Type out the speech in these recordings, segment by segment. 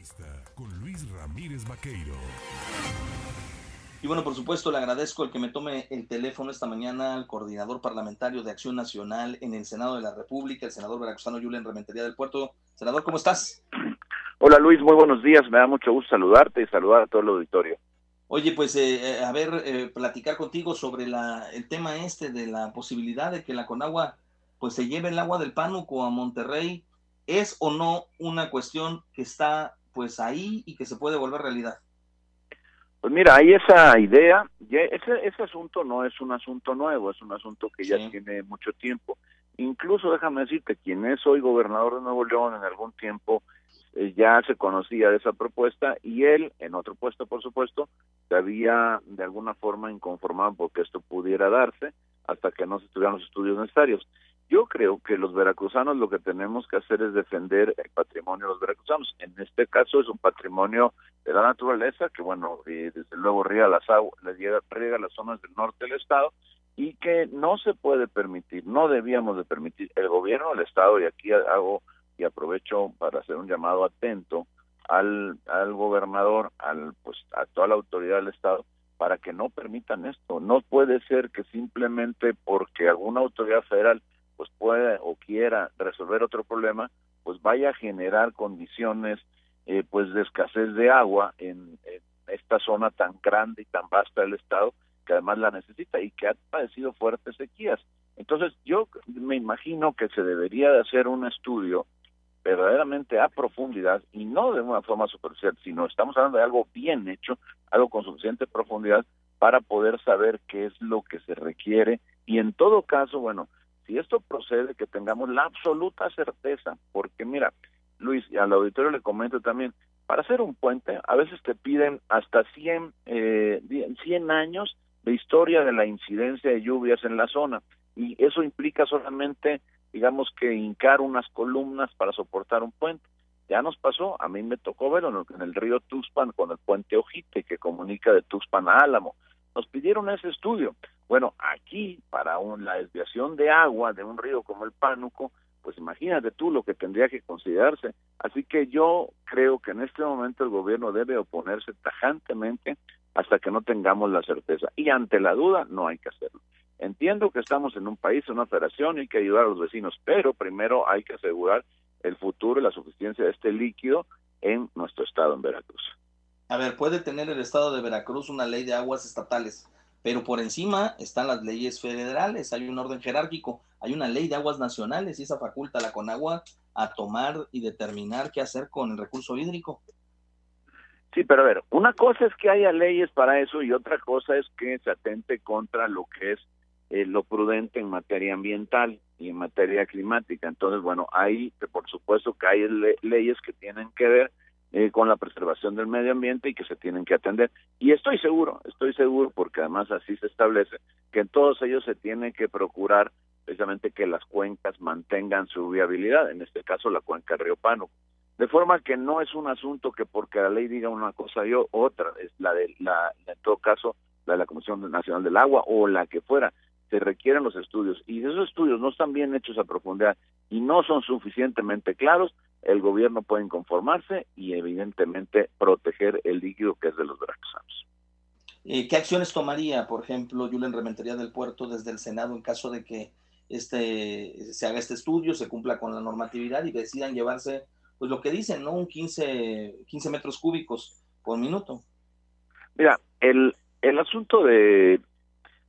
Entrevista con Luis Ramírez Vaqueiro. Y bueno, por supuesto, le agradezco el que me tome el teléfono esta mañana al coordinador parlamentario de Acción Nacional en el Senado de la República, el senador veracruzano Julián Rementería del Puerto. Senador, ¿cómo estás? Hola Luis, muy buenos días. Me da mucho gusto saludarte y saludar a todo el auditorio. Oye, pues eh, eh, a ver, eh, platicar contigo sobre la, el tema este de la posibilidad de que la Conagua pues se lleve el agua del Pánuco a Monterrey. ¿Es o no una cuestión que está pues ahí y que se puede volver realidad? Pues mira, hay esa idea, ese, ese asunto no es un asunto nuevo, es un asunto que ya tiene mucho tiempo. Incluso déjame decirte, quien es hoy gobernador de Nuevo León en algún tiempo eh, ya se conocía de esa propuesta y él, en otro puesto por supuesto, se había de alguna forma inconformado porque esto pudiera darse hasta que no se tuvieran los estudios necesarios. Yo creo que los veracruzanos lo que tenemos que hacer es defender el patrimonio de los veracruzanos. En este caso es un patrimonio de la naturaleza que, bueno, desde luego riega las aguas, riega las zonas del norte del estado y que no se puede permitir, no debíamos de permitir el gobierno del estado y aquí hago y aprovecho para hacer un llamado atento al, al gobernador, al pues a toda la autoridad del estado para que no permitan esto. No puede ser que simplemente porque alguna autoridad federal pues pueda o quiera resolver otro problema, pues vaya a generar condiciones eh, pues de escasez de agua en, en, esta zona tan grande y tan vasta del estado que además la necesita y que ha padecido fuertes sequías. Entonces yo me imagino que se debería de hacer un estudio verdaderamente a profundidad y no de una forma superficial, sino estamos hablando de algo bien hecho, algo con suficiente profundidad para poder saber qué es lo que se requiere y en todo caso, bueno, si esto procede, que tengamos la absoluta certeza, porque mira, Luis, y al auditorio le comento también, para hacer un puente a veces te piden hasta 100, eh, 100 años de historia de la incidencia de lluvias en la zona y eso implica solamente digamos que hincar unas columnas para soportar un puente. Ya nos pasó, a mí me tocó verlo en el río Tuxpan con el puente Ojite que comunica de Tuxpan a Álamo. Nos pidieron ese estudio. Bueno, aquí para un, la desviación de agua de un río como el Pánuco, pues imagínate tú lo que tendría que considerarse. Así que yo creo que en este momento el gobierno debe oponerse tajantemente hasta que no tengamos la certeza. Y ante la duda no hay que hacerlo. Entiendo que estamos en un país, en una federación, y hay que ayudar a los vecinos, pero primero hay que asegurar el futuro y la suficiencia de este líquido en nuestro estado, en Veracruz. A ver, puede tener el estado de Veracruz una ley de aguas estatales, pero por encima están las leyes federales, hay un orden jerárquico, hay una ley de aguas nacionales y esa faculta la Conagua a tomar y determinar qué hacer con el recurso hídrico. Sí, pero a ver, una cosa es que haya leyes para eso y otra cosa es que se atente contra lo que es eh, lo prudente en materia ambiental y en materia climática. Entonces, bueno, hay, por supuesto que hay leyes que tienen que ver eh, con la preservación del medio ambiente y que se tienen que atender. Y estoy seguro, estoy seguro, porque además así se establece, que en todos ellos se tiene que procurar precisamente que las cuencas mantengan su viabilidad, en este caso la cuenca Río Pánuco. De forma que no es un asunto que porque la ley diga una cosa y otra, es la de la, en todo caso, la de la Comisión Nacional del Agua o la que fuera, se requieren los estudios y esos estudios no están bien hechos a profundidad y no son suficientemente claros, el gobierno puede conformarse y evidentemente proteger el líquido que es de los veracruzanos. Eh, ¿Qué acciones tomaría, por ejemplo, Julen Rementería del Puerto desde el Senado en caso de que este se haga este estudio, se cumpla con la normatividad y decidan llevarse, pues lo que dicen, ¿no? Un 15, 15 metros cúbicos por minuto. Mira, el, el asunto de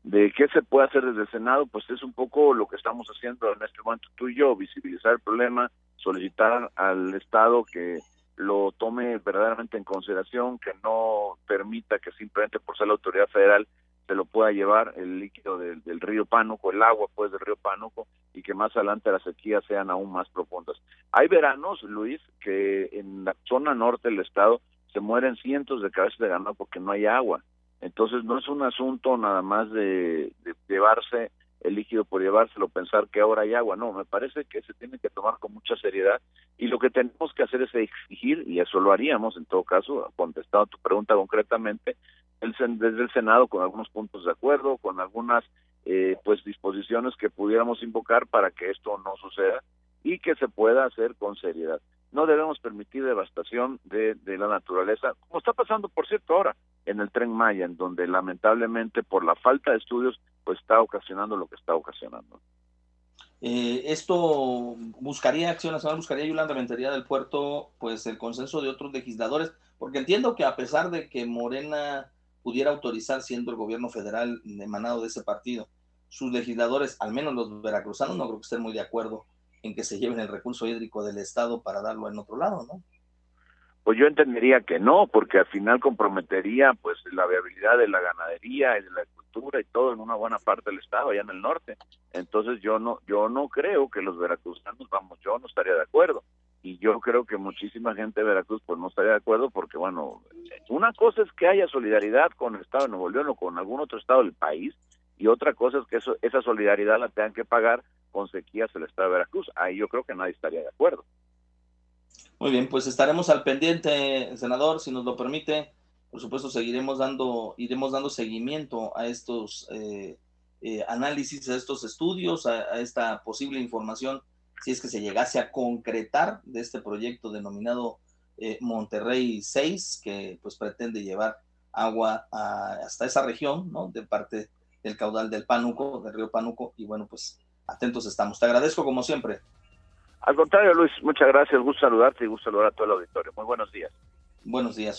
de qué se puede hacer desde el Senado, pues es un poco lo que estamos haciendo en este momento tú y yo, visibilizar el problema, solicitar al Estado que lo tome verdaderamente en consideración, que no permita que simplemente por ser la autoridad federal se lo pueda llevar el líquido del, río Pánuco, el agua pues del río Pánuco, y que más adelante las sequías sean aún más profundas. Hay veranos, Luis, que en la zona norte del estado se mueren cientos de cabezas de ganado porque no hay agua entonces no es un asunto nada más de, llevarse el líquido por llevárselo, pensar que ahora hay agua, no, me parece que se tiene que tomar con mucha seriedad y lo que tenemos que hacer es exigir, y eso lo haríamos en todo caso, contestado tu pregunta concretamente, el, desde el Senado con algunos puntos de acuerdo, con algunas eh, pues disposiciones que pudiéramos invocar para que esto no suceda y que se pueda hacer con seriedad. No debemos permitir devastación de, la naturaleza, como está pasando, por cierto, ahora en el tren Maya, en donde lamentablemente por la falta de estudios, pues está ocasionando lo que está ocasionando. Eh, esto buscaría Acción Nacional, buscaría Yolanda Rentería del Puerto, pues el consenso de otros legisladores, porque entiendo que a pesar de que Morena pudiera autorizar, siendo el gobierno federal emanado de ese partido, sus legisladores, al menos los veracruzanos, no creo que estén muy de acuerdo en que se lleven el recurso hídrico del Estado para darlo en otro lado, ¿no? Pues yo entendería que no, porque al final comprometería pues la viabilidad de la ganadería y de la y todo en una buena parte del estado, allá en el norte. Entonces yo no, yo no creo que los veracruzanos, vamos, yo no estaría de acuerdo. Y yo creo que muchísima gente de Veracruz pues no estaría de acuerdo porque, bueno, una cosa es que haya solidaridad con el estado de Nuevo León o con algún otro estado del país y otra cosa es que eso, esa solidaridad la tengan que pagar con sequías el estado de Veracruz. Ahí yo creo que nadie estaría de acuerdo. Muy bien, pues estaremos al pendiente, senador, si nos lo permite por supuesto, seguiremos dando, iremos dando seguimiento a estos eh, eh, análisis, a estos estudios, a, esta posible información, si es que se llegase a concretar de este proyecto denominado eh, Monterrey 6, que pues pretende llevar agua hasta esa región, ¿no? De parte del caudal del Pánuco, del río Pánuco, y bueno, pues atentos estamos. Te agradezco como siempre. Al contrario, Luis, muchas gracias, gusto saludarte y gusto saludar a todo el auditorio. Muy buenos días. Buenos días,